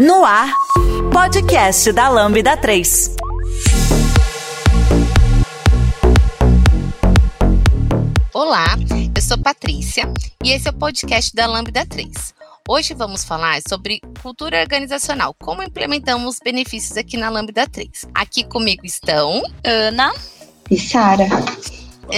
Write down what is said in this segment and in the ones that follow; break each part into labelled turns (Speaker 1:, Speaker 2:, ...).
Speaker 1: No ar, podcast da Lambda 3.
Speaker 2: Olá, eu sou Patrícia e esse é o podcast da Lambda 3. Hoje vamos falar sobre cultura organizacional, como implementamos benefícios aqui na Lambda 3. Aqui comigo estão
Speaker 3: Ana
Speaker 4: e Sara.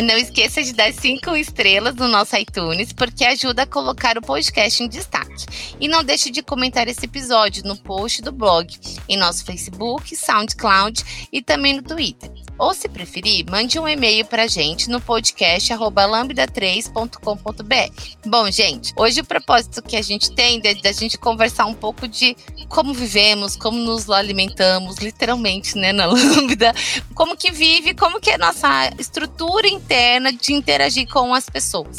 Speaker 2: Não esqueça de dar cinco estrelas no nosso iTunes, porque ajuda a colocar o podcast em destaque. E não deixe de comentar esse episódio no post do blog, em nosso Facebook, SoundCloud e também no Twitter. Ou, se preferir, mande um e-mail para a gente no podcast lambda3.com.br. Bom, gente, hoje o propósito que a gente tem é da gente conversar um pouco de como vivemos, como nos alimentamos, literalmente, né, na Lambda, como que vive, como que é a nossa estrutura interna de interagir com as pessoas.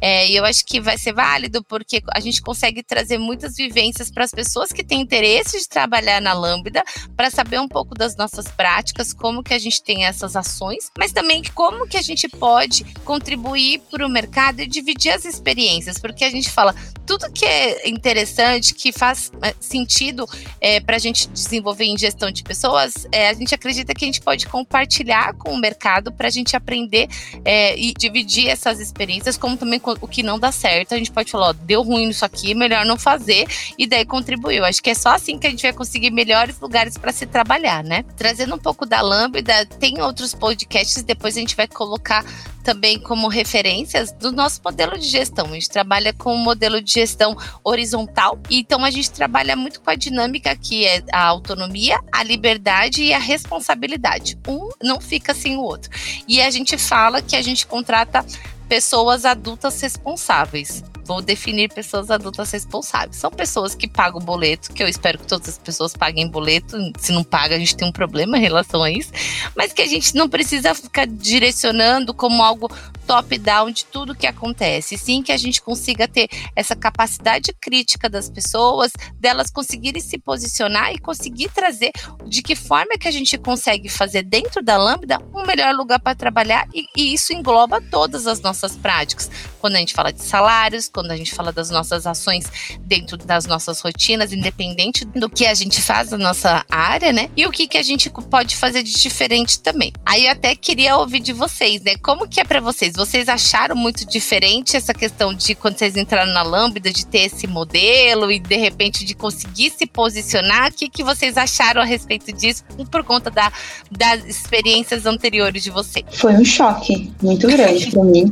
Speaker 2: É, e eu acho que vai ser válido porque a gente consegue trazer muitas vivências para as pessoas que têm interesse de trabalhar na Lambda, para saber um pouco das nossas práticas, como que a gente tem essas ações, mas também como que a gente pode contribuir para o mercado e dividir as experiências, porque a gente fala tudo que é interessante, que faz é, sentido é, para a gente desenvolver em gestão de pessoas, é, a gente acredita que a gente pode compartilhar com o mercado para a gente aprender é, e dividir essas experiências, como também o que não dá certo, a gente pode falar, ó, deu ruim nisso aqui, melhor não fazer, e daí contribuiu. Acho que é só assim que a gente vai conseguir melhores lugares para se trabalhar, né? Trazendo um pouco da Lambda, tem outros podcasts, depois a gente vai colocar também como referências do nosso modelo de gestão. A gente trabalha com um modelo de gestão horizontal, então a gente trabalha muito com a dinâmica que é a autonomia, a liberdade e a responsabilidade. Um não fica sem o outro. E a gente fala que a gente contrata pessoas adultas responsáveis. Vou definir pessoas adultas responsáveis. São pessoas que pagam boleto, que eu espero que todas as pessoas paguem boleto. Se não paga, a gente tem um problema em relação a isso. Mas que a gente não precisa ficar direcionando como algo top-down de tudo que acontece. Sim, que a gente consiga ter essa capacidade crítica das pessoas, delas conseguirem se posicionar e conseguir trazer de que forma que a gente consegue fazer dentro da Lambda um melhor lugar para trabalhar e, e isso engloba todas as nossas práticas. Quando a gente fala de salários, quando a gente fala das nossas ações dentro das nossas rotinas, independente do que a gente faz na nossa área, né? E o que, que a gente pode fazer de diferente também. Aí eu até queria ouvir de vocês, né? Como que é para vocês? vocês acharam muito diferente essa questão de quando vocês entraram na Lambda, de ter esse modelo e de repente de conseguir se posicionar? O que, que vocês acharam a respeito disso por conta da, das experiências anteriores de vocês?
Speaker 4: Foi um choque muito grande para mim.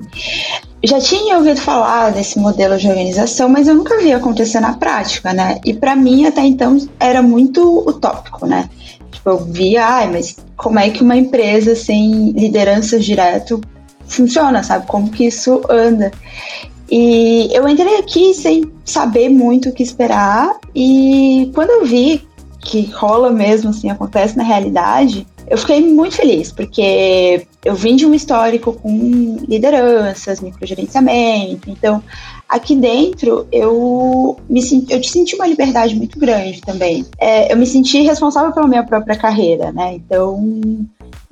Speaker 4: Já tinha ouvido falar desse modelo de organização, mas eu nunca vi acontecer na prática, né? E para mim até então era muito utópico, né? Tipo, eu via, ai, mas como é que uma empresa sem liderança direto funciona, sabe? Como que isso anda. E eu entrei aqui sem saber muito o que esperar, e quando eu vi que rola mesmo, assim, acontece na realidade, eu fiquei muito feliz, porque eu vim de um histórico com lideranças, microgerenciamento, então aqui dentro eu me senti, eu senti uma liberdade muito grande também. É, eu me senti responsável pela minha própria carreira, né? Então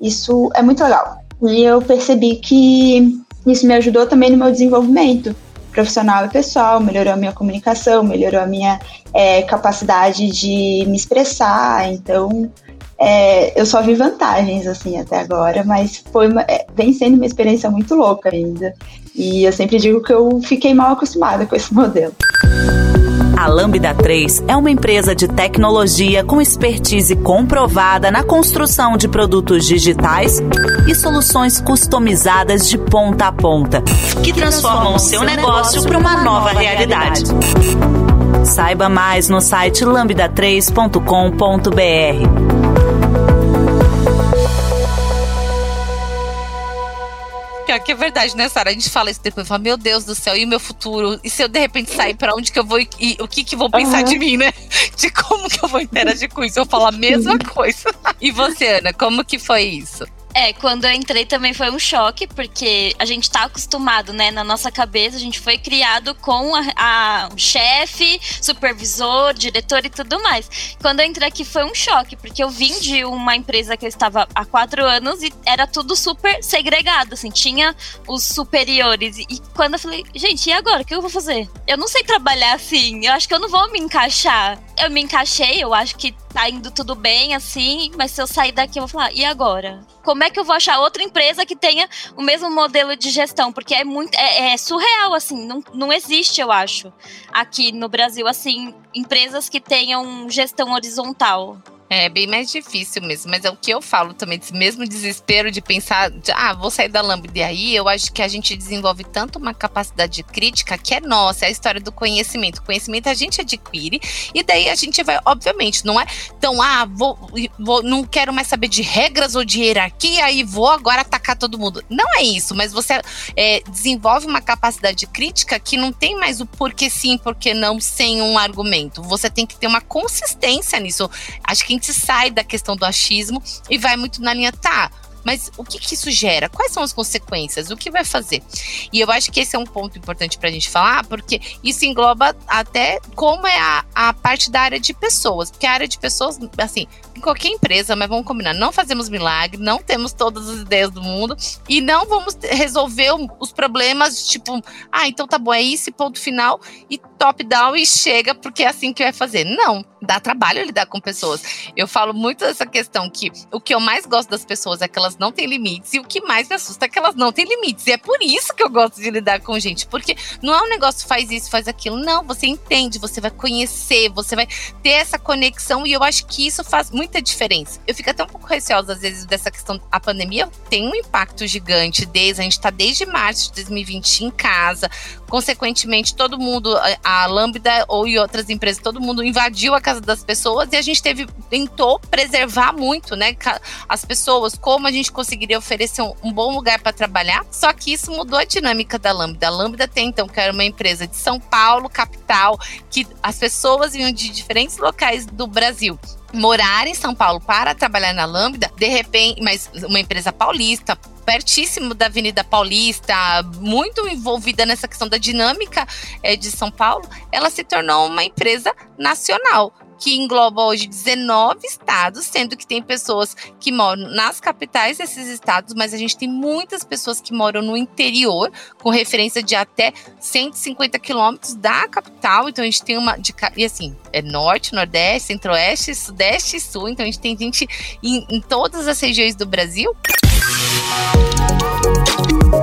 Speaker 4: isso é muito legal. E eu percebi que isso me ajudou também no meu desenvolvimento profissional e pessoal, melhorou a minha comunicação, melhorou a minha é, capacidade de me expressar. Então, é, eu só vi vantagens assim até agora, mas foi uma, é, vem sendo uma experiência muito louca ainda. E eu sempre digo que eu fiquei mal acostumada com esse modelo.
Speaker 1: A Lambda 3 é uma empresa de tecnologia com expertise comprovada na construção de produtos digitais e soluções customizadas de ponta a ponta, que transformam o seu negócio para uma nova realidade. Saiba mais no site lambda3.com.br.
Speaker 2: Pior que é verdade, né, Sara? A gente fala isso depois, fala, meu Deus do céu, e o meu futuro? E se eu de repente sair para onde que eu vou e o que que vão pensar uhum. de mim, né? De como que eu vou interagir com isso? Eu falo a mesma coisa. E você, Ana, como que foi isso?
Speaker 3: É, quando eu entrei também foi um choque, porque a gente tá acostumado, né? Na nossa cabeça, a gente foi criado com a, a chefe, supervisor, diretor e tudo mais. Quando eu entrei aqui foi um choque, porque eu vim de uma empresa que eu estava há quatro anos e era tudo super segregado, assim, tinha os superiores. E quando eu falei, gente, e agora? O que eu vou fazer? Eu não sei trabalhar assim, eu acho que eu não vou me encaixar eu me encaixei, eu acho que tá indo tudo bem, assim, mas se eu sair daqui, eu vou falar, e agora? Como é que eu vou achar outra empresa que tenha o mesmo modelo de gestão? Porque é muito. É, é surreal, assim, não, não existe, eu acho, aqui no Brasil, assim, empresas que tenham gestão horizontal.
Speaker 2: É bem mais difícil mesmo, mas é o que eu falo também, desse mesmo desespero de pensar, de, ah, vou sair da Lambda. E aí eu acho que a gente desenvolve tanto uma capacidade crítica que é nossa, é a história do conhecimento. O conhecimento a gente adquire e daí a gente vai, obviamente, não é tão, ah, vou, vou não quero mais saber de regras ou de hierarquia e vou agora atacar todo mundo. Não é isso, mas você é, desenvolve uma capacidade crítica que não tem mais o porquê sim, porquê não, sem um argumento. Você tem que ter uma consistência nisso. Acho que gente sai da questão do achismo e vai muito na linha, tá, mas o que, que, isso gera? Quais são as consequências? O que vai fazer? E eu acho que esse é um ponto importante para a gente falar, porque isso engloba até como é a, a parte da área de pessoas. Porque a área de pessoas, assim, em qualquer empresa, mas vamos combinar, não fazemos milagre, não temos todas as ideias do mundo e não vamos resolver os problemas, tipo, ah, então tá bom, é isso, ponto final, e top down e chega, porque é assim que vai fazer. Não, dá trabalho lidar com pessoas. Eu falo muito dessa questão que o que eu mais gosto das pessoas é que elas não têm limites e o que mais me assusta é que elas não têm limites. E é por isso que eu gosto de lidar com gente, porque não é um negócio faz isso, faz aquilo. Não, você entende, você vai conhecer, você vai ter essa conexão e eu acho que isso faz muita diferença. Eu fico até um pouco receosa às vezes dessa questão. A pandemia tem um impacto gigante desde a gente está desde março de 2020 em casa, consequentemente todo mundo a Lambda ou e outras empresas, todo mundo invadiu a casa das pessoas e a gente teve tentou preservar muito, né, as pessoas, como a gente conseguiria oferecer um, um bom lugar para trabalhar. Só que isso mudou a dinâmica da Lambda. A Lambda tem então que era uma empresa de São Paulo, capital, que as pessoas vinham de diferentes locais do Brasil morar em São Paulo para trabalhar na Lambda, de repente, mas uma empresa paulista, pertíssimo da Avenida Paulista, muito envolvida nessa questão da dinâmica é, de São Paulo, ela se tornou uma empresa nacional que engloba hoje 19 estados, sendo que tem pessoas que moram nas capitais desses estados, mas a gente tem muitas pessoas que moram no interior, com referência de até 150 quilômetros da capital. Então a gente tem uma. De, e assim, é norte, nordeste, centro-oeste, sudeste e sul. Então a gente tem gente em, em todas as regiões do Brasil.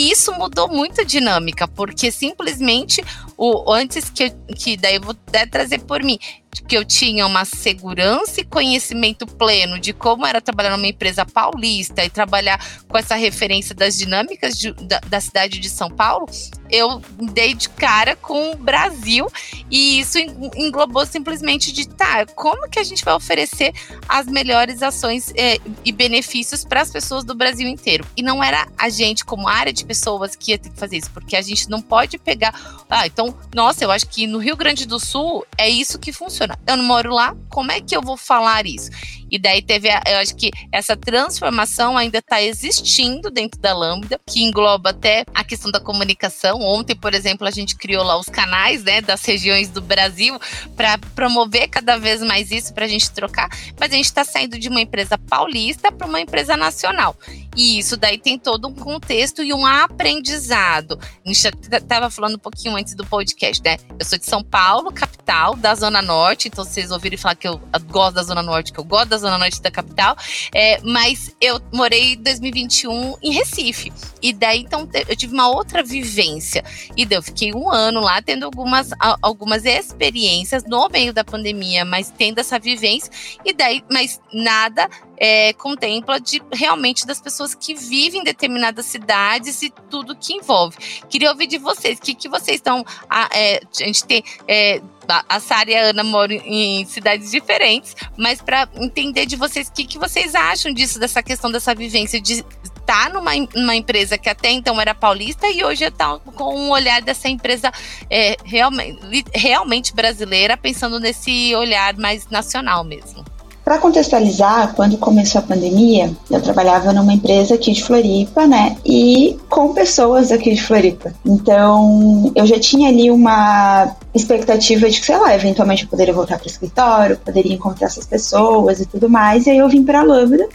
Speaker 2: E isso mudou muito a dinâmica, porque simplesmente o antes que, que daí eu vou até trazer por mim, que eu tinha uma segurança e conhecimento pleno de como era trabalhar numa empresa paulista e trabalhar com essa referência das dinâmicas de, da, da, cidade de São Paulo, eu dei de cara com o Brasil e isso englobou simplesmente de tá, como que a gente vai oferecer as melhores ações é, e benefícios para as pessoas do Brasil inteiro. E não era a gente, como área de pessoas, que ia ter que fazer isso, porque a gente não pode pegar. Ah, então, nossa, eu acho que no Rio Grande do Sul é isso que funciona funciona. Eu não moro lá, como é que eu vou falar isso? E daí teve, a, eu acho que essa transformação ainda está existindo dentro da Lambda, que engloba até a questão da comunicação. Ontem, por exemplo, a gente criou lá os canais, né, das regiões do Brasil para promover cada vez mais isso para a gente trocar. Mas a gente está saindo de uma empresa paulista para uma empresa nacional. E isso daí tem todo um contexto e um aprendizado. A gente estava falando um pouquinho antes do podcast, né? Eu sou de São Paulo, capital, da Zona Norte, então vocês ouviram falar que eu gosto da Zona Norte, que eu gosto da Zona Norte da capital, é, mas eu morei em 2021 em Recife. E daí, então, eu tive uma outra vivência. E daí eu fiquei um ano lá, tendo algumas, algumas experiências no meio da pandemia, mas tendo essa vivência. E daí, mas nada é, contempla de realmente das pessoas que vivem em determinadas cidades e tudo que envolve. Queria ouvir de vocês, o que, que vocês estão. A, é, a gente tem. É, a Sara e a Ana moram em cidades diferentes, mas para entender de vocês o que, que vocês acham disso, dessa questão dessa vivência de estar tá numa, numa empresa que até então era paulista e hoje está com um olhar dessa empresa é, realmente, realmente brasileira, pensando nesse olhar mais nacional mesmo.
Speaker 4: Para contextualizar, quando começou a pandemia, eu trabalhava numa empresa aqui de Floripa, né? E com pessoas aqui de Floripa. Então, eu já tinha ali uma expectativa de que, sei lá, eventualmente eu poderia voltar para o escritório, poderia encontrar essas pessoas e tudo mais. E aí eu vim para a Lambda,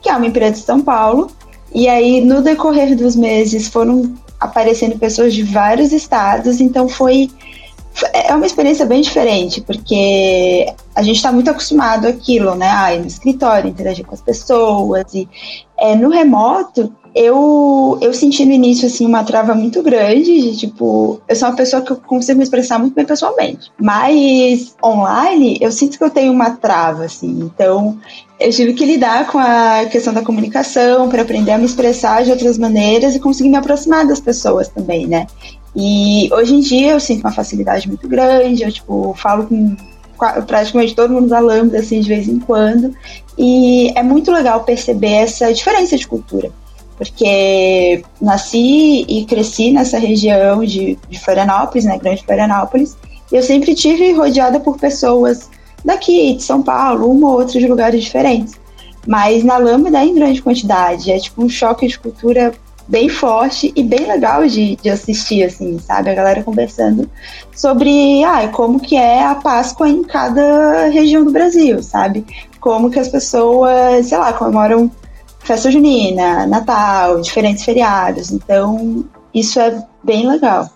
Speaker 4: que é uma empresa de São Paulo. E aí, no decorrer dos meses, foram aparecendo pessoas de vários estados, então foi é uma experiência bem diferente, porque a gente está muito acostumado àquilo, né? Ah, ir no escritório, interagir com as pessoas. E é, no remoto, eu, eu senti no início, assim, uma trava muito grande de, tipo, eu sou uma pessoa que eu consigo me expressar muito bem pessoalmente. Mas online, eu sinto que eu tenho uma trava, assim. Então, eu tive que lidar com a questão da comunicação para aprender a me expressar de outras maneiras e conseguir me aproximar das pessoas também, né? E hoje em dia eu sinto uma facilidade muito grande, eu tipo, falo com praticamente todo mundo da Lambda, assim, de vez em quando. E é muito legal perceber essa diferença de cultura. Porque nasci e cresci nessa região de, de Florianópolis, né, Grande Florianópolis, e eu sempre tive rodeada por pessoas daqui, de São Paulo, uma ou outra de lugares diferentes. Mas na Lambda é em grande quantidade, é tipo um choque de cultura bem forte e bem legal de, de assistir, assim, sabe? A galera conversando sobre ah, como que é a Páscoa em cada região do Brasil, sabe? Como que as pessoas, sei lá, comemoram festa junina, Natal, diferentes feriados. Então, isso é bem legal.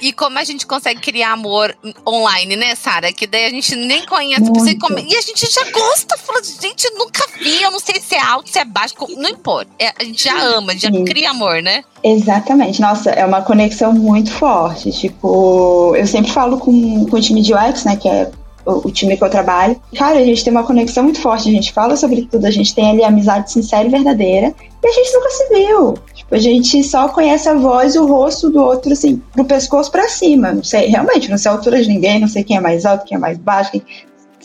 Speaker 2: E como a gente consegue criar amor online, né, Sara? Que daí a gente nem conhece. Come... E a gente já gosta. Fala, gente, nunca vi. Eu não sei se é alto, se é baixo. Não importa. É, a gente já ama, já Sim. cria amor, né?
Speaker 4: Exatamente. Nossa, é uma conexão muito forte. Tipo, eu sempre falo com, com o time de UX, né? Que é o, o, time que eu trabalho. Cara, a gente tem uma conexão muito forte. A gente fala sobre tudo. A gente tem ali amizade sincera e verdadeira. E a gente nunca se viu. A gente só conhece a voz e o rosto do outro, assim, do pescoço para cima. Não sei, realmente, não sei a altura de ninguém, não sei quem é mais alto, quem é mais baixo, quem...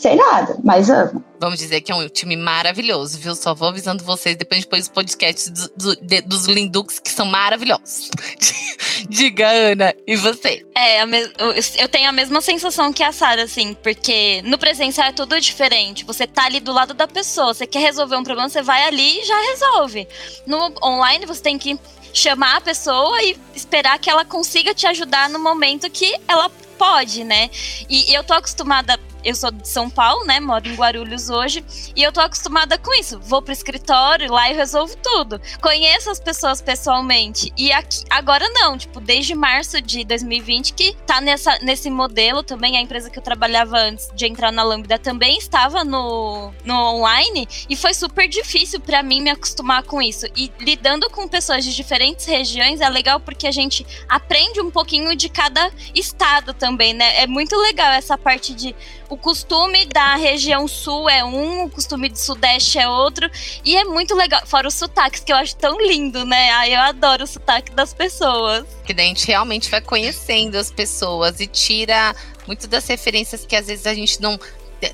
Speaker 4: sei nada, mas amo.
Speaker 2: Vamos dizer que é um time maravilhoso, viu? Só vou avisando vocês depois depois dos podcasts do, do, de, dos Lindux que são maravilhosos. Diga, Ana, e você?
Speaker 3: É, eu tenho a mesma sensação que a Sara, assim, porque no presencial é tudo diferente. Você tá ali do lado da pessoa, você quer resolver um problema, você vai ali e já resolve. No online, você tem que chamar a pessoa e esperar que ela consiga te ajudar no momento que ela pode, né? E eu tô acostumada eu sou de São Paulo, né? Moro em Guarulhos hoje. E eu tô acostumada com isso. Vou pro escritório, lá eu resolvo tudo. Conheço as pessoas pessoalmente. E aqui, agora não, tipo, desde março de 2020 que tá nessa, nesse modelo também. A empresa que eu trabalhava antes de entrar na Lambda também estava no, no online. E foi super difícil para mim me acostumar com isso. E lidando com pessoas de diferentes regiões é legal porque a gente aprende um pouquinho de cada estado também, né? É muito legal essa parte de o costume da região sul é um, o costume do sudeste é outro. E é muito legal. Fora os sotaques, que eu acho tão lindo, né? Ai, eu adoro o sotaque das pessoas.
Speaker 2: Que daí a gente realmente vai conhecendo as pessoas e tira muito das referências que às vezes a gente não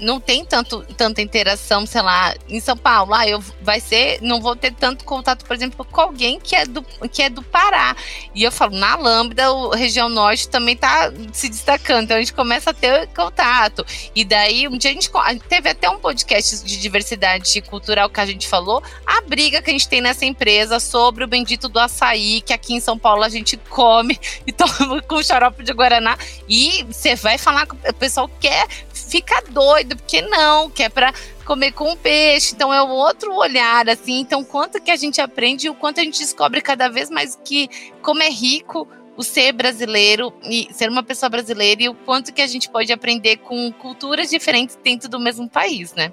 Speaker 2: não tem tanto, tanta interação, sei lá, em São Paulo, ah, eu vai ser, não vou ter tanto contato, por exemplo, com alguém que é do, que é do Pará. E eu falo, na Lambda, o região norte também está se destacando, então a gente começa a ter contato. E daí, um dia a gente teve até um podcast de diversidade cultural que a gente falou, a briga que a gente tem nessa empresa sobre o bendito do açaí, que aqui em São Paulo a gente come e toma com xarope de Guaraná. E você vai falar com o pessoal que quer fica doido, porque não, que é para comer com peixe. Então é outro olhar, assim. Então, quanto que a gente aprende e o quanto a gente descobre cada vez mais que como é rico o ser brasileiro e ser uma pessoa brasileira e o quanto que a gente pode aprender com culturas diferentes dentro do mesmo país, né?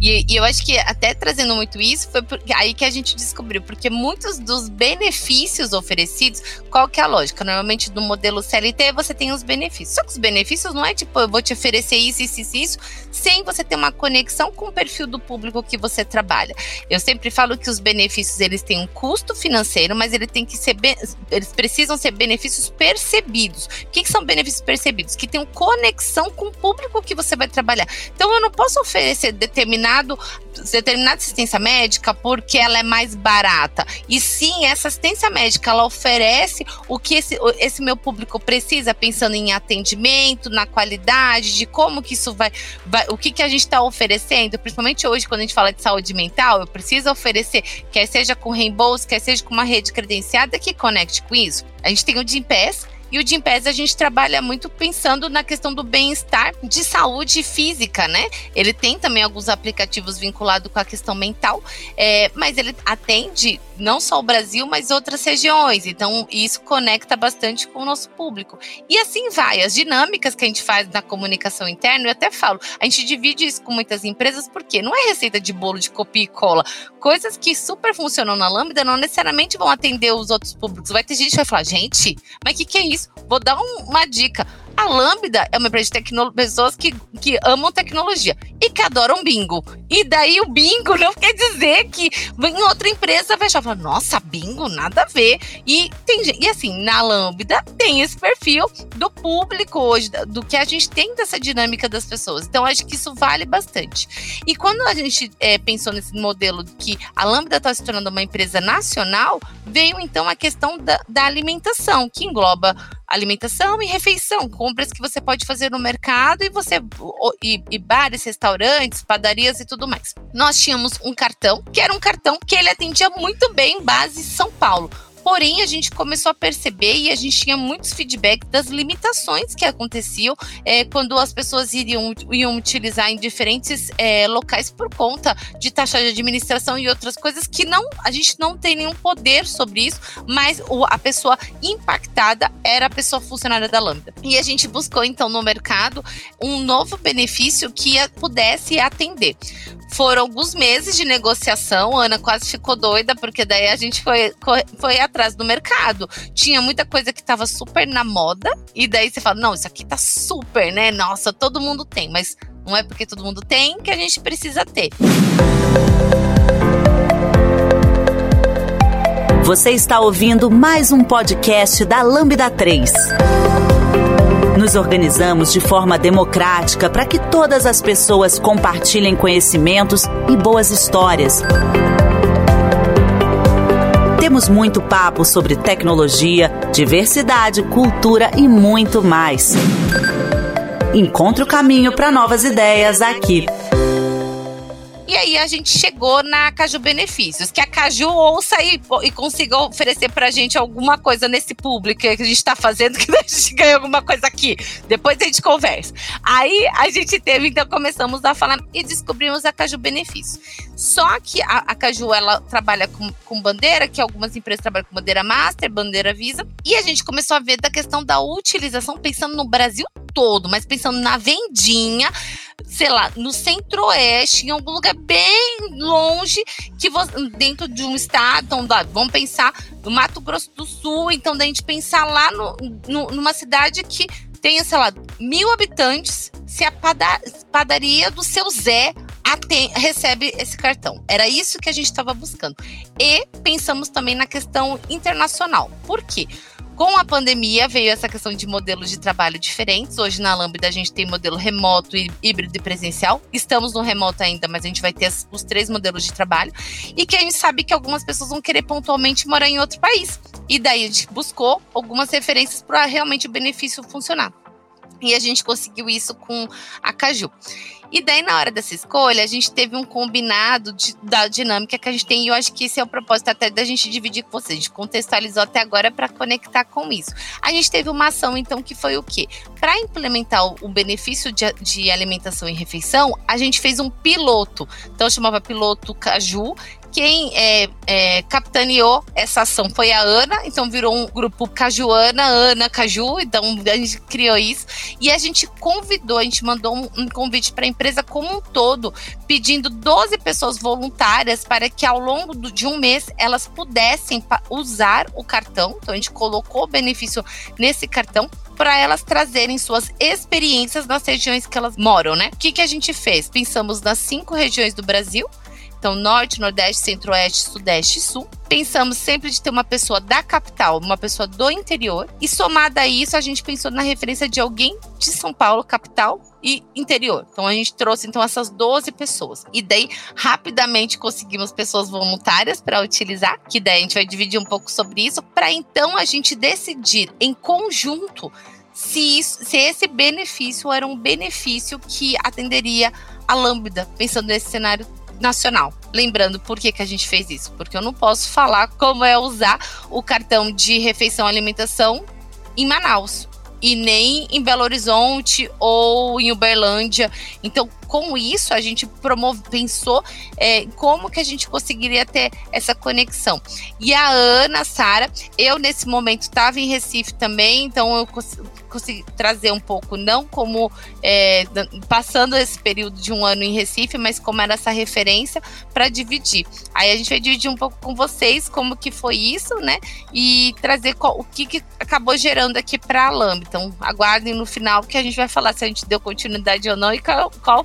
Speaker 2: E E, eu acho que até trazendo muito isso, foi aí que a gente descobriu, porque muitos dos benefícios oferecidos, qual que é a lógica? Normalmente no modelo CLT você tem os benefícios. Só que os benefícios não é tipo, eu vou te oferecer isso, isso, isso, isso, sem você ter uma conexão com o perfil do público que você trabalha. Eu sempre falo que os benefícios eles têm um custo financeiro, mas ele tem que ser eles precisam ser benefícios percebidos. O que, que são benefícios percebidos? Que tenham conexão com o público que você vai trabalhar. Então eu não posso oferecer determinado determinada assistência médica porque ela é mais barata. E sim, essa assistência médica ela oferece o que esse, esse meu público precisa, pensando em atendimento, na qualidade, de como que isso vai, vai o que, que a gente está oferecendo, principalmente hoje, quando a gente fala de saúde mental, eu preciso oferecer, quer seja com reembolso, quer seja com uma rede credenciada que conecte com isso. A gente tem o Gimpass, e o Gimpass a gente trabalha muito pensando na questão do bem-estar de saúde física, né? Ele tem também alguns aplicativos vinculados com a questão mental, é, mas ele atende não só o Brasil, mas outras regiões. Então, isso conecta bastante com o nosso público. E assim vai. As dinâmicas que a gente faz na comunicação interna, eu até falo, a gente divide isso com muitas empresas, porque não é receita de bolo de copia e cola. Coisas que super funcionam na Lambda não necessariamente vão atender os outros públicos. Vai ter gente que vai falar, gente, mas o que, que é isso? Vou dar um, uma dica. A Lambda é uma empresa de pessoas que, que amam tecnologia e que adoram bingo. E daí o bingo não quer dizer que em outra empresa vai achar, nossa, bingo, nada a ver. E, tem, e assim, na Lambda tem esse perfil do público hoje, do que a gente tem dessa dinâmica das pessoas. Então, acho que isso vale bastante. E quando a gente é, pensou nesse modelo que a Lambda está se tornando uma empresa nacional, veio então a questão da, da alimentação, que engloba alimentação e refeição, compras que você pode fazer no mercado e você e, e, bares, restaurantes, padarias e tudo mais. Nós tínhamos um cartão que era um cartão que ele atendia muito bem base São Paulo. Porém, a gente começou a perceber e a gente tinha muitos feedbacks das limitações que aconteciam é, quando as pessoas iriam, iam utilizar em diferentes é, locais por conta de taxa de administração e outras coisas que não a gente não tem nenhum poder sobre isso, mas a pessoa impactada era a pessoa funcionária da Lambda. E a gente buscou então no mercado um novo benefício que pudesse atender. Foram alguns meses de negociação, a Ana quase ficou doida, porque daí a gente foi, foi atrás do mercado. Tinha muita coisa que estava super na moda, e daí você fala: não, isso aqui tá super, né? Nossa, todo mundo tem, mas não é porque todo mundo tem que a gente precisa ter.
Speaker 1: Você está ouvindo mais um podcast da Lambda 3. Nos organizamos de forma democrática para que todas as pessoas compartilhem conhecimentos e boas histórias. Temos muito papo sobre tecnologia, diversidade, cultura e muito mais. Encontre o caminho para novas ideias aqui.
Speaker 2: E aí a gente chegou na Caju Benefícios, que a Caju ouça e, e consiga oferecer pra gente alguma coisa nesse público que a gente tá fazendo, que a gente ganha alguma coisa aqui. Depois a gente conversa. Aí a gente teve, então começamos a falar e descobrimos a Caju Benefícios. Só que a, a Caju, ela trabalha com, com bandeira, que algumas empresas trabalham com bandeira Master, bandeira Visa. E a gente começou a ver da questão da utilização, pensando no Brasil todo, mas pensando na vendinha, sei lá, no centro-oeste, em algum lugar bem longe, que você, dentro de um estado, então, vamos pensar no Mato Grosso do Sul, então da gente pensar lá no, no, numa cidade que tenha, sei lá, mil habitantes, se a padaria do seu Zé recebe esse cartão. Era isso que a gente estava buscando. E pensamos também na questão internacional. Por quê? Com a pandemia veio essa questão de modelos de trabalho diferentes. Hoje na Lambda a gente tem modelo remoto, híbrido e presencial. Estamos no remoto ainda, mas a gente vai ter os três modelos de trabalho. E que a gente sabe que algumas pessoas vão querer pontualmente morar em outro país. E daí a gente buscou algumas referências para realmente o benefício funcionar. E a gente conseguiu isso com a Caju. E daí, na hora dessa escolha, a gente teve um combinado de, da dinâmica que a gente tem, e eu acho que esse é o propósito até da gente dividir com vocês. A gente contextualizou até agora para conectar com isso. A gente teve uma ação, então, que foi o quê? Para implementar o, benefício de, de, alimentação e refeição, a gente fez um piloto. Então, chamava piloto Caju, Quem é, é, capitaneou essa ação foi a Ana, então virou um grupo Cajuana, Ana Caju, então a gente criou isso. E a gente convidou, a gente mandou um, um convite para a empresa como um todo, pedindo 12 pessoas voluntárias para que ao longo do, de um mês elas pudessem usar o cartão. Então a gente colocou o benefício nesse cartão para elas trazerem suas experiências nas regiões que elas moram, né? O que, que a gente fez? Pensamos nas cinco regiões do Brasil, então, norte, nordeste, centro-oeste, sudeste e sul. Pensamos sempre de ter uma pessoa da capital, uma pessoa do interior. E somada a isso, a gente pensou na referência de alguém de São Paulo, capital, e interior. Então a gente trouxe então essas 12 pessoas. E daí rapidamente conseguimos pessoas voluntárias para utilizar, que daí a gente vai dividir um pouco sobre isso para então a gente decidir em conjunto se, isso, se esse benefício era um benefício que atenderia a Lambda, pensando nesse cenário nacional. Lembrando por que, que a gente fez isso? Porque eu não posso falar como é usar o cartão de refeição alimentação em Manaus e nem em Belo Horizonte ou em Uberlândia. Então, com isso, a gente promove, pensou é, como que a gente conseguiria ter essa conexão. E a Ana, Sara, eu nesse momento estava em Recife também, então eu consegui trazer um pouco, não como é, passando esse período de um ano em Recife, mas como era essa referência para dividir. Aí a gente vai dividir um pouco com vocês como que foi isso, né? E trazer o que, que acabou gerando aqui para a LAMB. Então, aguardem no final que a gente vai falar se a gente deu continuidade ou não e qual, qual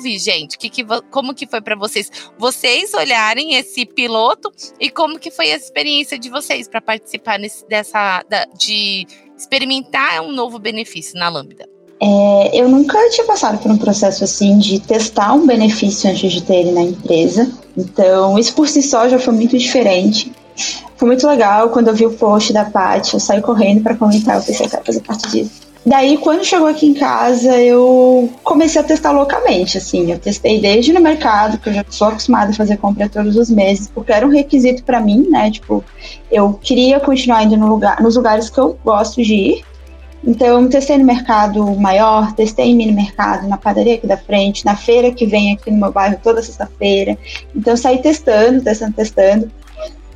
Speaker 2: ouvir, gente. Que, que, como que foi para vocês? Vocês olharem esse piloto e como que foi a experiência de vocês para participar nesse, dessa da, de experimentar um novo benefício na Lambda?
Speaker 4: É, eu nunca tinha passado por um processo assim de testar um benefício antes de ter ele na empresa. Então, isso por si só já foi muito diferente. Foi muito legal quando eu vi o post da Paty, eu saí correndo para comentar, eu pensei, eu quero fazer parte disso. Daí, quando chegou aqui em casa, eu comecei a testar loucamente, assim. Eu testei desde no mercado, que eu já sou acostumada a fazer compra todos os meses, porque era um requisito para mim, né? Tipo, eu queria continuar indo no lugar, nos lugares que eu gosto de ir. Então, eu testei no mercado maior, testei em mini mercado, na padaria aqui da frente, na feira que vem aqui no meu bairro toda sexta-feira. Então, saí testando, testando, testando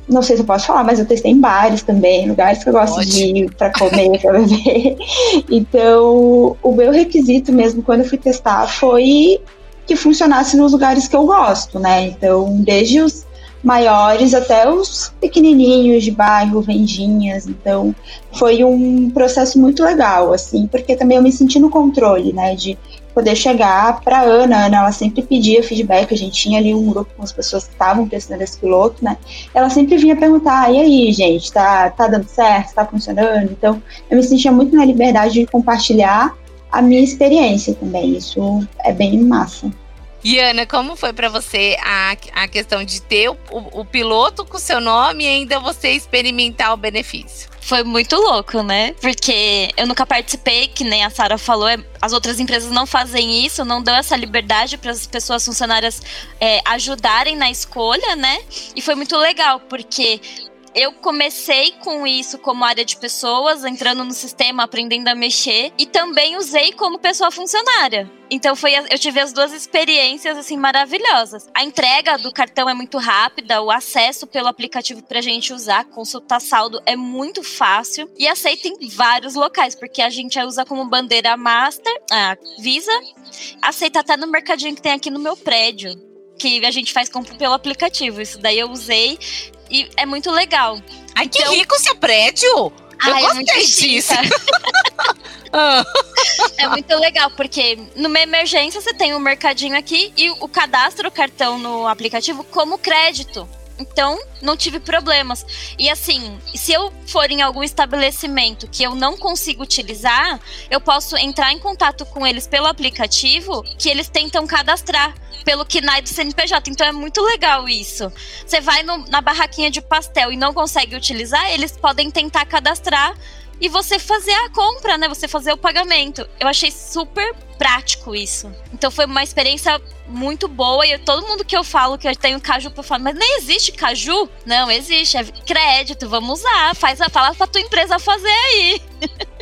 Speaker 4: não sei se eu posso falar, mas eu testei em bares também, lugares que eu gosto Pode. de ir para comer, para beber. Então, o meu requisito mesmo quando eu fui testar foi que funcionasse nos lugares que eu gosto, né? Então, desde os maiores até os pequenininhos de bairro, vendinhas. Então, foi um processo muito legal, assim, porque também eu me senti no controle, né, de poder chegar para Ana. Ana, ela sempre pedia feedback. A gente tinha ali um grupo com as pessoas que estavam testando esse piloto, né? Ela sempre vinha perguntar: e aí, gente, tá, tá dando certo? Tá funcionando? Então, eu me sentia muito na liberdade de compartilhar a minha experiência também. Isso é bem massa.
Speaker 2: E Ana, como foi para você a, a questão de ter o, o, o piloto com seu nome e ainda você experimentar o benefício?
Speaker 3: foi muito louco, né? Porque eu nunca participei, que nem a Sara falou, é, as outras empresas não fazem isso, não dão essa liberdade para as pessoas funcionárias é, ajudarem na escolha, né? E foi muito legal, porque eu comecei com isso como área de pessoas, entrando no sistema, aprendendo a mexer, e também usei como pessoa funcionária. Então foi, eu tive as duas experiências assim maravilhosas. A entrega do cartão é muito rápida, o acesso pelo aplicativo pra gente usar, consultar saldo é muito fácil e aceita em vários locais, porque a gente usa como bandeira Master, a Visa, aceita até no mercadinho que tem aqui no meu prédio que a gente faz compra pelo aplicativo. Isso daí eu usei e é muito legal.
Speaker 2: Ai, então, que rico seu prédio! Eu Ai, gostei é disso.
Speaker 3: é muito legal, porque numa emergência você tem o um mercadinho aqui e o cadastro o cartão no aplicativo como crédito. Então, não tive problemas. E assim, se eu for em algum estabelecimento que eu não consigo utilizar, eu posso entrar em contato com eles pelo aplicativo que eles tentam cadastrar pelo KNAI do CNPJ. Então é muito legal isso. Você vai no, na barraquinha de pastel e não consegue utilizar, eles podem tentar cadastrar e você fazer a compra, né? Você fazer o pagamento. Eu achei super prático isso. Então foi uma experiência muito boa e todo mundo que eu falo que eu tenho caju para falar, mas nem existe caju? Não, existe, é crédito, vamos usar, faz a fala pra tua empresa fazer aí.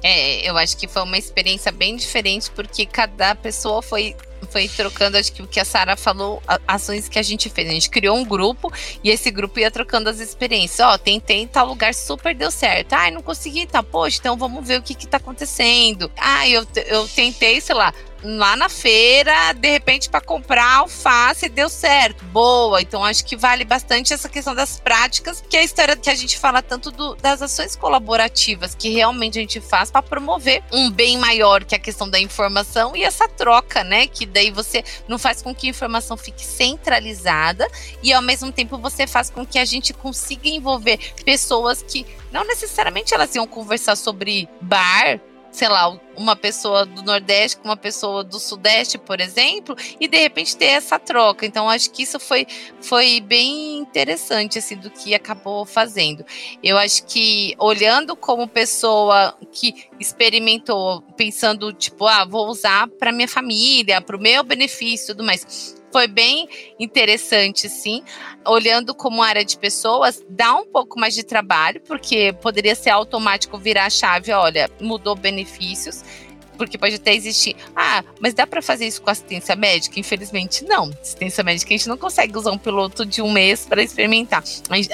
Speaker 2: É, eu acho que foi uma experiência bem diferente porque cada pessoa foi foi trocando, acho que o que a Sara falou, ações que a gente fez. A gente criou um grupo e esse grupo ia trocando as experiências. Ó, tentei em tal lugar, super deu certo. Ai, não consegui, tá? Poxa, então vamos ver o que que tá acontecendo. Ah, eu, eu tentei, sei lá, lá na feira, de repente, para comprar alface, deu certo. Boa. Então, acho que vale bastante essa questão das práticas, que é a história que a gente fala tanto do, das ações colaborativas, que realmente a gente faz para promover um bem maior, que é a questão da informação e essa troca, né? Que daí você não faz com que a informação fique centralizada e, ao mesmo tempo, você faz com que a gente consiga envolver pessoas que não necessariamente elas iam conversar sobre bar, sei lá, uma pessoa do Nordeste com uma pessoa do Sudeste, por exemplo, e de repente ter essa troca. Então, acho que isso foi, foi bem interessante, assim, do que acabou fazendo. Eu acho que, olhando como pessoa que experimentou, pensando, tipo, ah, vou usar para minha família, para o meu benefício e tudo mais foi bem interessante, sim. Olhando como área de pessoas, dá um pouco mais de trabalho, porque poderia ser automático virar a chave, olha, mudou benefícios porque pode até existir. Ah, mas dá para fazer isso com assistência médica? Infelizmente, não. Assistência médica a gente não consegue usar um piloto de um mês para experimentar.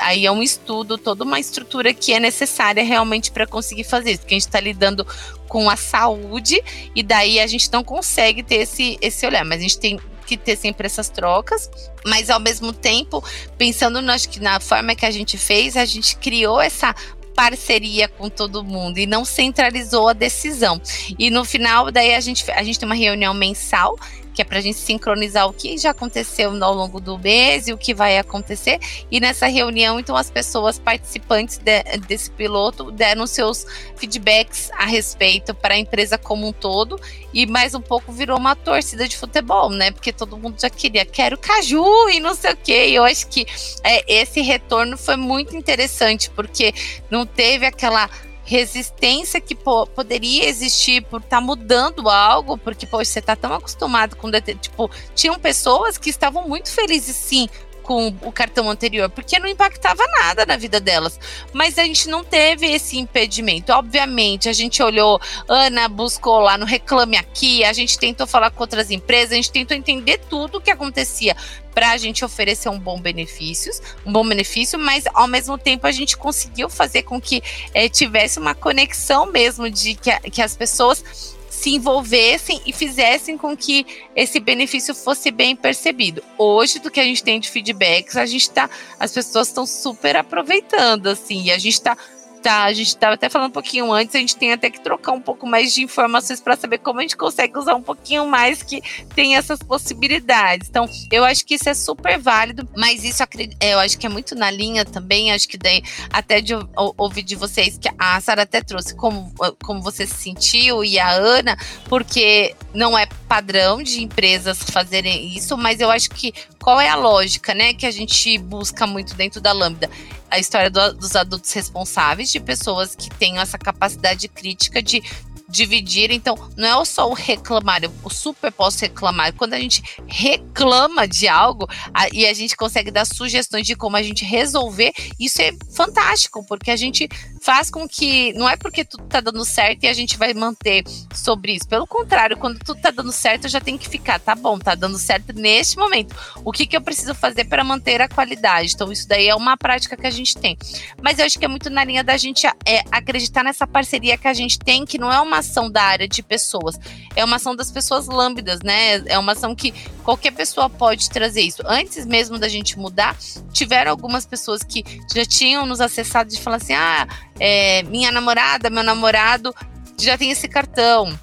Speaker 2: Aí é um estudo, toda uma estrutura que é necessária realmente para conseguir fazer isso, porque a gente está lidando com a saúde e daí a gente não consegue ter esse, esse olhar, mas a gente tem que ter sempre essas trocas, mas ao mesmo tempo, pensando no, acho que na forma que a gente fez, a gente criou essa parceria com todo mundo e não centralizou a decisão. E no final, daí a gente, a gente tem uma reunião mensal que é para a gente sincronizar o que já aconteceu ao longo do mês e o que vai acontecer. E nessa reunião, então, as pessoas participantes de, desse piloto deram seus feedbacks a respeito para a empresa como um todo. E mais um pouco virou uma torcida de futebol, né? Porque todo mundo já queria, quero caju e não sei o quê. E eu acho que é, esse retorno foi muito interessante, porque não teve aquela resistência que po poderia existir por estar tá mudando algo, porque poxa, você está tão acostumado com tipo, tinham pessoas que estavam muito felizes sim com o cartão anterior, porque não impactava nada na vida delas. Mas a gente não teve esse impedimento. Obviamente, a gente olhou, Ana buscou lá no Reclame Aqui, a gente tentou falar com outras empresas, a gente tentou entender tudo o que acontecia para a gente oferecer um bom benefício, um bom benefício, mas ao mesmo tempo a gente conseguiu fazer com que é, tivesse uma conexão mesmo de que, a, que as pessoas se envolvessem e fizessem com que esse benefício fosse bem percebido. Hoje, do que a gente tem de feedbacks, a gente tá, as pessoas estão super aproveitando, assim, e a gente está tá, a gente estava até falando um pouquinho antes, a gente tem até que trocar um pouco mais de informações para saber como a gente consegue usar um pouquinho mais que tem essas possibilidades. Então, eu acho que isso é super válido, mas isso é, eu acho que é muito na linha também, acho que daí até de ouvir de vocês que a Sara até trouxe como, como você se sentiu e a Ana, porque não é padrão de empresas fazerem isso, mas eu acho que qual é a lógica, né, que a gente busca muito dentro da Lambda? A história do, dos adultos responsáveis, de pessoas que tenham essa capacidade crítica de dividir. Então, não é só o reclamar, o super posso reclamar. Quando a gente reclama de algo a, e a gente consegue dar sugestões de como a gente resolver, isso é fantástico, porque a gente faz com que não é porque tudo tá dando certo e a gente vai manter sobre isso. Pelo contrário, quando tudo tá dando certo, eu já tenho que ficar, tá bom, tá dando certo neste momento. O que, que eu preciso fazer para manter a qualidade? Então, isso daí é uma prática que a gente tem. Mas eu acho que é muito na linha da gente é, acreditar nessa parceria que a gente tem, que não é uma ação da área de pessoas, é uma ação das pessoas lâmbidas, né? É uma ação que qualquer pessoa pode trazer isso. Antes mesmo da gente mudar, tiveram algumas pessoas que já tinham nos acessado de falar assim: ah, é, minha namorada, meu namorado já tem esse cartão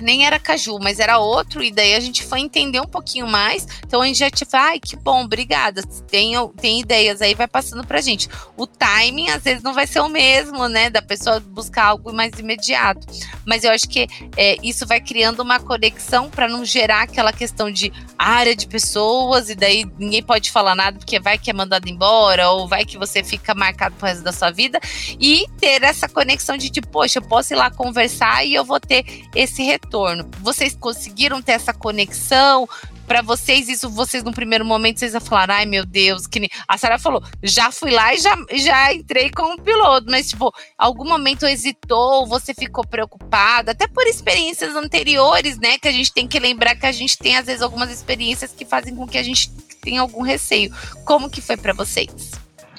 Speaker 2: nem era caju, mas era outro, e daí a gente foi entender um pouquinho mais. Então a gente já fala, ai, que bom, obrigada. Tem, tem ideias aí, vai passando pra gente. O timing, às vezes, não vai ser o mesmo, né? Da pessoa buscar algo mais imediato. Mas eu acho que é, isso vai criando uma conexão para não gerar aquela questão de área de pessoas, e daí ninguém pode falar nada porque vai que é mandado embora, ou vai que você fica marcado pro resto da sua vida. E ter essa conexão de tipo, poxa, eu posso ir lá conversar e eu vou ter esse retorno retorno. Vocês conseguiram ter essa conexão? Para vocês, isso vocês no primeiro momento, vocês falaram, ai meu Deus, que nem... A Sara falou, já fui lá e já, já entrei como piloto, mas tipo, algum momento hesitou, você ficou preocupada, até por experiências anteriores, né? Que a gente tem que lembrar que a gente tem, às vezes, algumas experiências que fazem com que a gente tenha algum receio. Como que foi para vocês?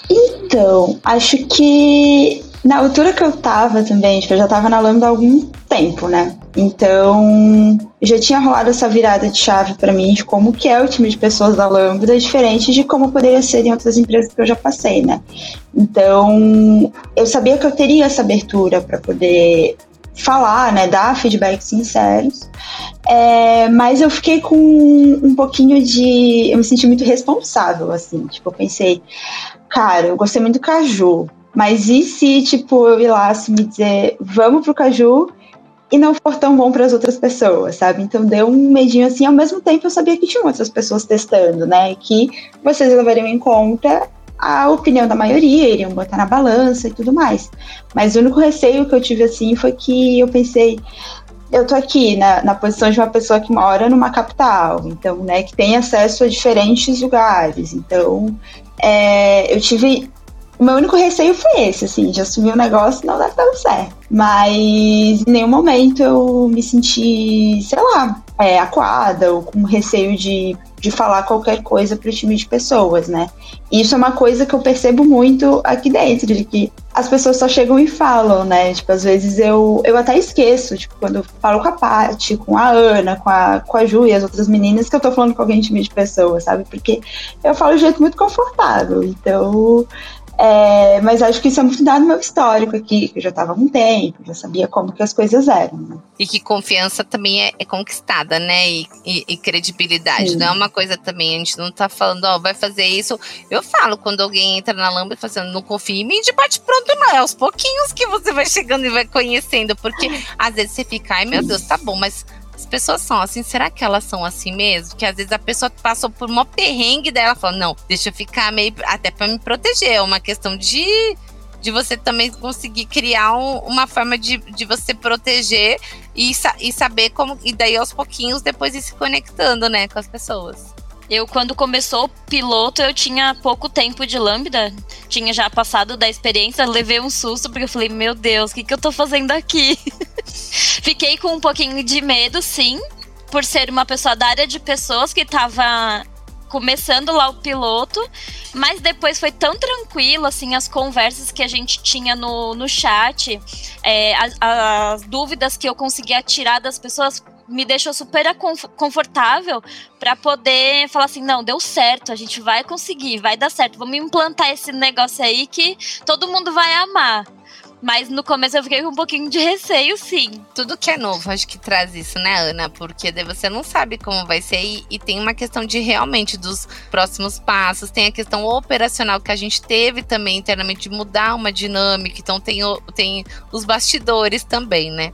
Speaker 4: Então, acho que na altura que eu tava também, tipo, eu já tava na Lambda há algum tempo, né? Então, já tinha rolado essa virada de chave para mim de como que é o time de pessoas da Lambda, diferente de como poderia ser em outras empresas que eu já passei, né? Então, eu sabia que eu teria essa abertura para poder falar, né, dar feedbacks sinceros, é, mas eu fiquei com um pouquinho de, eu me senti muito responsável, assim, tipo, eu pensei, cara, eu gostei muito do Caju, mas e se, tipo, eu ir lá assim, me dizer, vamos pro Caju e não for tão bom para as outras pessoas, sabe? Então deu um medinho assim, ao mesmo tempo eu sabia que tinha outras pessoas testando, né? Que vocês levariam em conta a opinião da maioria, iriam botar na balança e tudo mais. Mas o único receio que eu tive assim foi que eu pensei, eu tô aqui na, na posição de uma pessoa que mora numa capital, então, né, que tem acesso a diferentes lugares. Então, é, eu tive o meu único receio foi esse, assim, de assumir o um negócio não deve dar certo. Mas em nenhum momento eu me senti, sei lá, é, acuada ou com receio de, de falar qualquer coisa para o time de pessoas, né? E isso é uma coisa que eu percebo muito aqui dentro, de que as pessoas só chegam e falam, né? Tipo, às vezes eu, eu até esqueço, tipo, quando eu falo com a Paty, com a Ana, com a, com a Ju e as outras meninas, que eu tô falando com alguém time de pessoas, sabe? Porque eu falo de jeito muito confortável. Então, é, mas acho que isso é muito dado no meu histórico aqui, que eu já estava há um tempo, já sabia como que as coisas eram. Né?
Speaker 2: E que confiança também é, é conquistada, né? E, e, e credibilidade. Sim. Não é uma coisa também, a gente não está falando, ó, vai fazer isso. Eu falo, quando alguém entra na lâmpada fazendo, não confia em mim, de bate pronto, não. É aos pouquinhos que você vai chegando e vai conhecendo. Porque às vezes você fica, ai meu Deus, tá bom, mas as pessoas são assim, será que elas são assim mesmo? Que às vezes a pessoa passou por uma perrengue dela fala, não, deixa eu ficar meio. Até para me proteger. É uma questão de de você também conseguir criar um, uma forma de, de você proteger e, e saber como. E daí aos pouquinhos depois ir se conectando, né, com as pessoas.
Speaker 3: Eu, quando começou o piloto, eu tinha pouco tempo de Lambda. Tinha já passado da experiência, levei um susto, porque eu falei, meu Deus, o que, que eu tô fazendo aqui? Fiquei com um pouquinho de medo, sim, por ser uma pessoa da área de pessoas que tava começando lá o piloto, mas depois foi tão tranquilo, assim, as conversas que a gente tinha no, no chat, é, as, as dúvidas que eu conseguia tirar das pessoas me deixou super confortável para poder falar assim, não, deu certo, a gente vai conseguir, vai dar certo, vamos implantar esse negócio aí que todo mundo vai amar. Mas no começo eu fiquei com um pouquinho de receio, sim.
Speaker 2: Tudo que é novo, acho que traz isso, né, Ana? Porque daí você não sabe como vai ser. E, e, tem uma questão de realmente dos próximos passos. Tem a questão operacional que a gente teve também internamente de mudar uma dinâmica. Então tem, tem os bastidores também, né?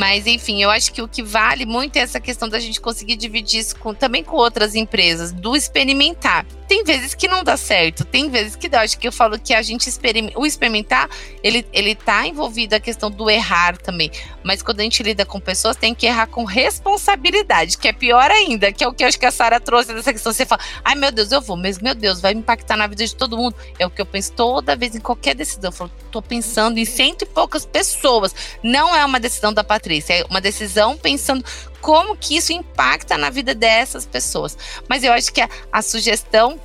Speaker 2: Mas, enfim, eu acho que o que vale muito é essa questão da gente conseguir dividir isso com, também com outras empresas, do experimentar. tem vezes que não dá certo, tem vezes que dá. Acho que eu falo que a gente experimenta, o experimentar, ele, ele tá envolvido a questão do errar também. Mas quando a gente lida com pessoas, tem que errar com responsabilidade, que é pior ainda, que é o que eu acho que a Sara trouxe dessa questão. Você fala, ai meu Deus, eu vou, mas meu Deus, vai impactar na vida de todo mundo. É o que eu penso toda vez em qualquer decisão. Eu falo, tô pensando em cento e poucas pessoas. Não é uma decisão da Patrícia, é uma decisão pensando como que isso impacta na vida dessas pessoas. Mas eu acho que a, a sugestão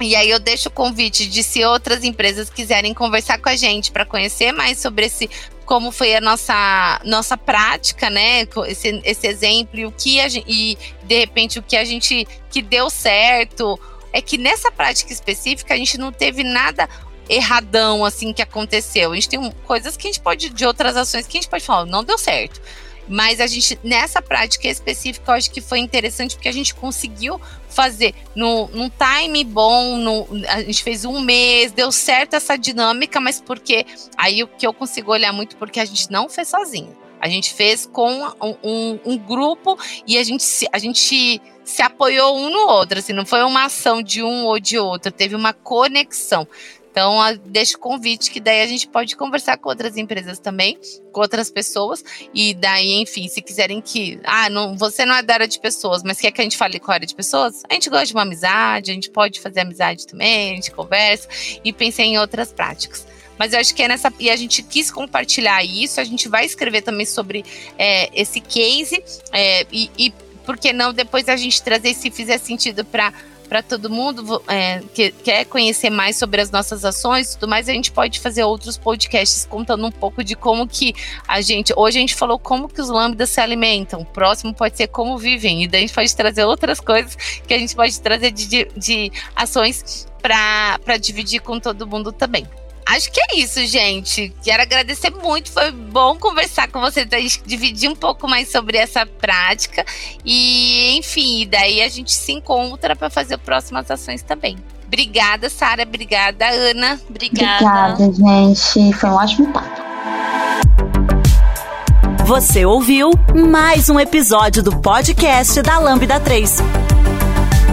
Speaker 2: e aí eu deixo o convite de se outras empresas quiserem conversar com a gente para conhecer mais sobre esse como foi a nossa nossa prática, né? Esse, esse exemplo e o que a gente, e de repente o que a gente que deu certo é que nessa prática específica a gente não teve nada erradão assim que aconteceu. A gente tem coisas que a gente pode de outras ações que a gente pode falar, não deu certo. Mas a gente, nessa prática específica, eu acho que foi interessante porque a gente conseguiu fazer no, num time bom, no, a gente fez um mês, deu certo essa dinâmica, mas porque aí o que eu consigo olhar muito porque a gente não fez sozinho. A gente fez com um, um, um grupo e a gente, a gente se apoiou um no outro, assim, não foi uma ação de um ou de outro, teve uma conexão. Então, deixa o convite que daí a gente pode conversar com outras empresas também, com outras pessoas, e daí, enfim, se quiserem que, ah, não, você não é da área de pessoas, mas quer que a gente fale com a área de pessoas? A gente gosta de uma amizade, a gente pode fazer amizade também, a gente conversa e pensei em outras práticas. Mas eu acho que é nessa. E a gente quis compartilhar isso, a gente vai escrever também sobre é, esse case, é, e, e por que não depois a gente trazer, se fizer sentido, para para todo mundo é, que quer conhecer mais sobre as nossas ações e tudo mais, a gente pode fazer outros podcasts contando um pouco de como que a gente. Hoje a gente falou como que os lambdas se alimentam. O próximo pode ser como vivem. E daí a gente pode trazer outras coisas que a gente pode trazer de, de, de ações para dividir com todo mundo também. Acho que é isso, gente. Quero agradecer muito. Foi bom conversar com você, dividir um pouco mais sobre essa prática. E, enfim, daí a gente se encontra para fazer próximas ações também. Obrigada, Sara. Obrigada, Ana.
Speaker 4: Obrigada. Obrigada, gente. Foi um ótimo papo.
Speaker 1: Você ouviu mais um episódio do podcast da Lambda 3.